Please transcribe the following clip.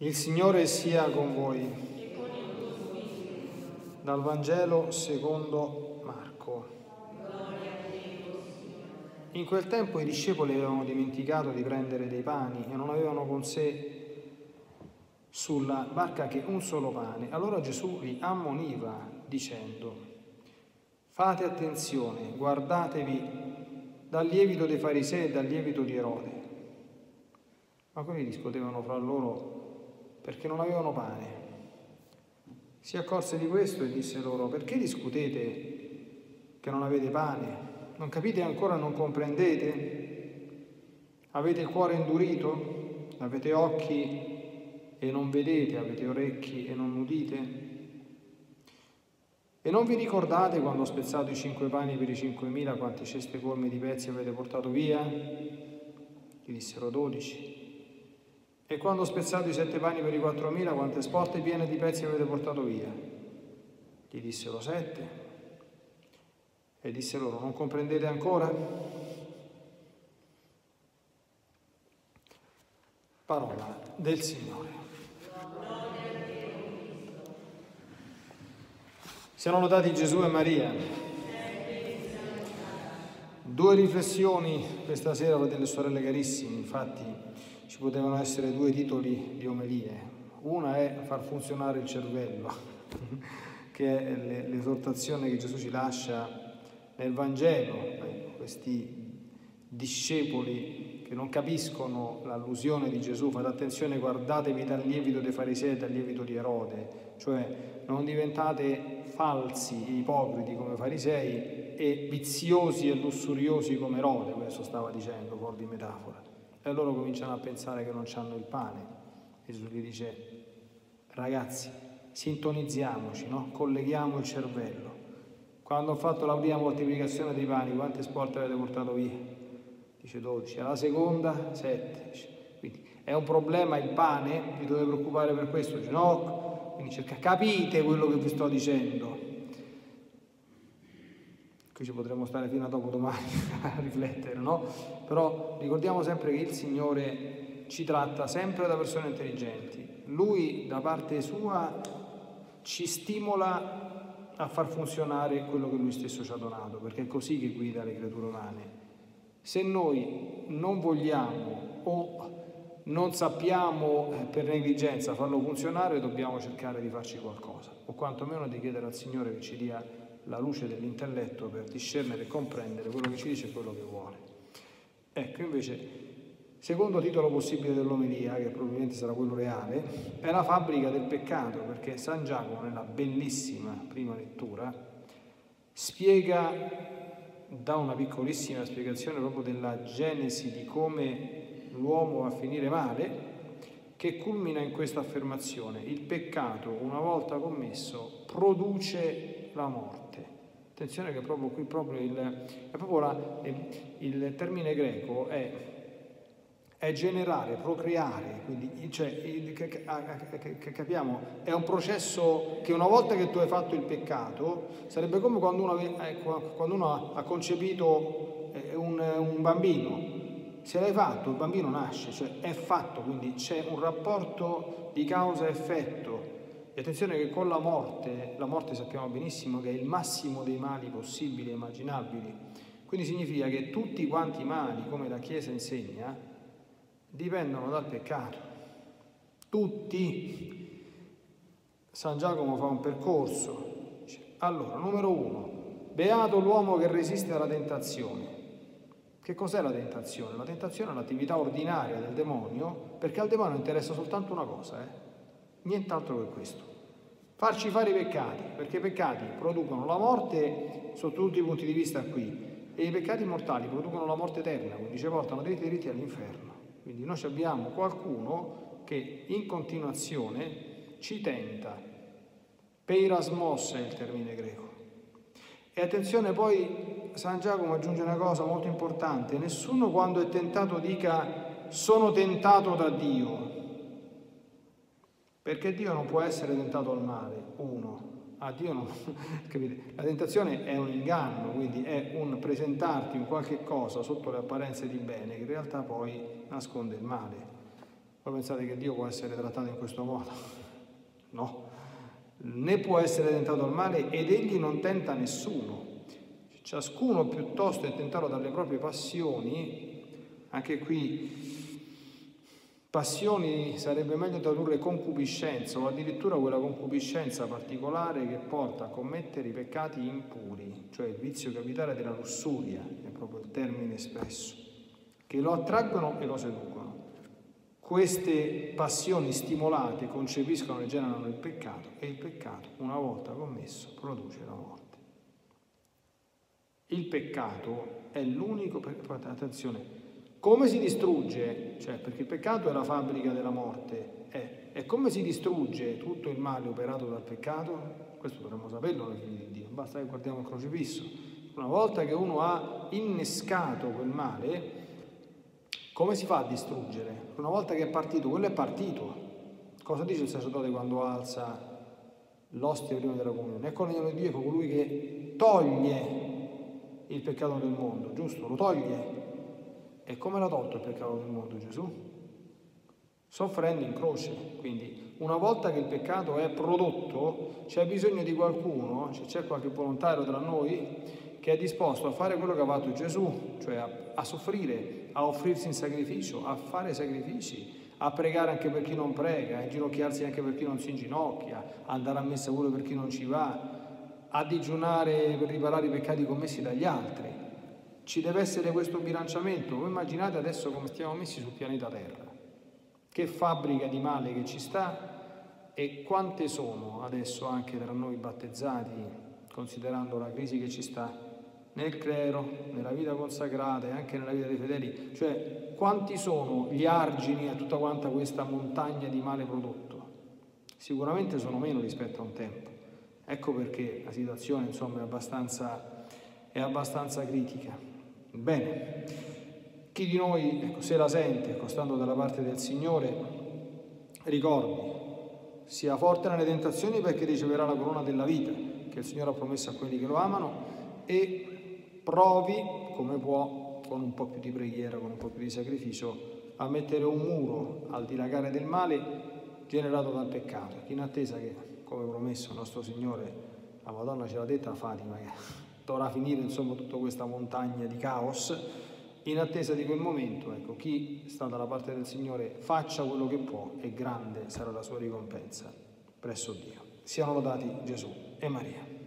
Il Signore sia con voi. Dal Vangelo secondo Marco. In quel tempo i discepoli avevano dimenticato di prendere dei pani e non avevano con sé sulla barca che un solo pane. Allora Gesù li ammoniva dicendo, fate attenzione, guardatevi dal lievito dei farisei e dal lievito di Erode. Ma quelli discutevano fra loro perché non avevano pane. Si accorse di questo e disse loro, perché discutete che non avete pane? Non capite ancora, non comprendete? Avete il cuore indurito? Avete occhi e non vedete? Avete orecchi e non udite? E non vi ricordate quando ho spezzato i cinque pani per i cinquemila quante ceste colme di pezzi avete portato via? Gli dissero dodici. E quando ho spezzato i sette pani per i quattromila, quante sporte piene di pezzi avete portato via? Gli dissero sette. E disse loro, non comprendete ancora? Parola del Signore. Siano lodati Gesù e Maria. Due riflessioni questa sera, fratelli e sorelle carissimi, infatti ci potevano essere due titoli di omelie. Una è far funzionare il cervello, che è l'esortazione che Gesù ci lascia nel Vangelo, questi discepoli che non capiscono l'allusione di Gesù, fate attenzione, guardatevi dal lievito dei farisei e dal lievito di Erode, cioè non diventate falsi, ipocriti come farisei e viziosi e lussuriosi come Erode, questo stava dicendo fuori di metafora. E loro cominciano a pensare che non hanno il pane. Gesù gli dice, ragazzi, sintonizziamoci, no? colleghiamo il cervello. Quando ho fatto la prima moltiplicazione dei pani, quante sport avete portato via? Dice 12. Alla seconda, 7. Quindi è un problema il pane, vi dovete preoccupare per questo? Dice no. Quindi cerca, capite quello che vi sto dicendo. Qui ci potremmo stare fino a dopo domani a riflettere, no? Però ricordiamo sempre che il Signore ci tratta sempre da persone intelligenti. Lui da parte sua ci stimola a far funzionare quello che lui stesso ci ha donato, perché è così che guida le creature umane. Se noi non vogliamo o non sappiamo eh, per negligenza farlo funzionare, dobbiamo cercare di farci qualcosa, o quantomeno di chiedere al Signore che ci dia la luce dell'intelletto per discernere e comprendere quello che ci dice e quello che vuole. Ecco, invece, secondo titolo possibile dell'omelia, che probabilmente sarà quello reale, è la fabbrica del peccato, perché San Giacomo, nella bellissima prima lettura, spiega, dà una piccolissima spiegazione proprio della genesi di come l'uomo va a finire male, che culmina in questa affermazione. Il peccato, una volta commesso, produce la morte. Attenzione che proprio qui proprio il, proprio la, il termine greco è, è generare, procreare, quindi cioè, il, che, che, capiamo, è un processo che una volta che tu hai fatto il peccato, sarebbe come quando uno, eh, quando uno ha concepito eh, un, un bambino, se l'hai fatto il bambino nasce, cioè è fatto, quindi c'è un rapporto di causa-effetto e attenzione che con la morte, la morte sappiamo benissimo che è il massimo dei mali possibili e immaginabili, quindi significa che tutti quanti i mali, come la Chiesa insegna, dipendono dal peccato. Tutti. San Giacomo fa un percorso. Allora, numero uno, beato l'uomo che resiste alla tentazione. Che cos'è la tentazione? La tentazione è l'attività ordinaria del demonio, perché al demonio interessa soltanto una cosa, eh? Nient'altro che questo. Farci fare i peccati, perché i peccati producono la morte sotto tutti i punti di vista qui e i peccati mortali producono la morte eterna, quindi ci portano dritti dritti all'inferno. Quindi noi abbiamo qualcuno che in continuazione ci tenta. Peirasmos è il termine greco. E attenzione poi San Giacomo aggiunge una cosa molto importante, nessuno quando è tentato dica sono tentato da Dio, perché Dio non può essere tentato al male, uno. A Dio non, capite? La tentazione è un inganno, quindi è un presentarti in qualche cosa sotto le apparenze di bene che in realtà poi nasconde il male. Voi pensate che Dio può essere trattato in questo modo? No, né può essere tentato al male ed egli non tenta nessuno. Ciascuno piuttosto è tentato dalle proprie passioni, anche qui Passioni sarebbe meglio tradurre concupiscenza o addirittura quella concupiscenza particolare che porta a commettere i peccati impuri, cioè il vizio capitale della lussuria, è proprio il termine espresso, che lo attraggono e lo seducono. Queste passioni stimolate concepiscono e generano il peccato e il peccato, una volta commesso, produce la morte. Il peccato è l'unico, attenzione, come si distrugge, cioè perché il peccato è la fabbrica della morte, è, e come si distrugge tutto il male operato dal peccato? Questo dovremmo saperlo noi figli di Dio, basta che guardiamo il crocifisso. Una volta che uno ha innescato quel male, come si fa a distruggere? Una volta che è partito, quello è partito. Cosa dice il sacerdote quando alza l'ostia prima della comunione? Ecco l'agnolo di Dio, colui che toglie il peccato del mondo, giusto? Lo toglie e come l'ha tolto il peccato del mondo Gesù? Soffrendo in croce. Quindi una volta che il peccato è prodotto, c'è bisogno di qualcuno, c'è qualche volontario tra noi che è disposto a fare quello che ha fatto Gesù, cioè a, a soffrire, a offrirsi in sacrificio, a fare sacrifici, a pregare anche per chi non prega, a inginocchiarsi anche per chi non si inginocchia, a andare a messa pure per chi non ci va, a digiunare per riparare i peccati commessi dagli altri. Ci deve essere questo bilanciamento. Voi immaginate adesso come stiamo messi sul pianeta Terra. Che fabbrica di male che ci sta e quante sono adesso anche tra noi battezzati, considerando la crisi che ci sta nel clero, nella vita consacrata e anche nella vita dei fedeli. Cioè, quanti sono gli argini a tutta quanta questa montagna di male prodotto? Sicuramente sono meno rispetto a un tempo. Ecco perché la situazione insomma, è abbastanza, è abbastanza critica. Bene, chi di noi ecco, se la sente, ecco, dalla parte del Signore, ricordi, sia forte nelle tentazioni perché riceverà la corona della vita che il Signore ha promesso a quelli che lo amano e provi come può, con un po' più di preghiera, con un po' più di sacrificio, a mettere un muro al dilagare del male generato dal peccato, in attesa che, come promesso il nostro Signore, la Madonna ce l'ha detta a Fatima, dovrà finire insomma tutta questa montagna di caos, in attesa di quel momento, ecco, chi sta dalla parte del Signore faccia quello che può e grande sarà la sua ricompensa presso Dio. Siano lodati Gesù e Maria.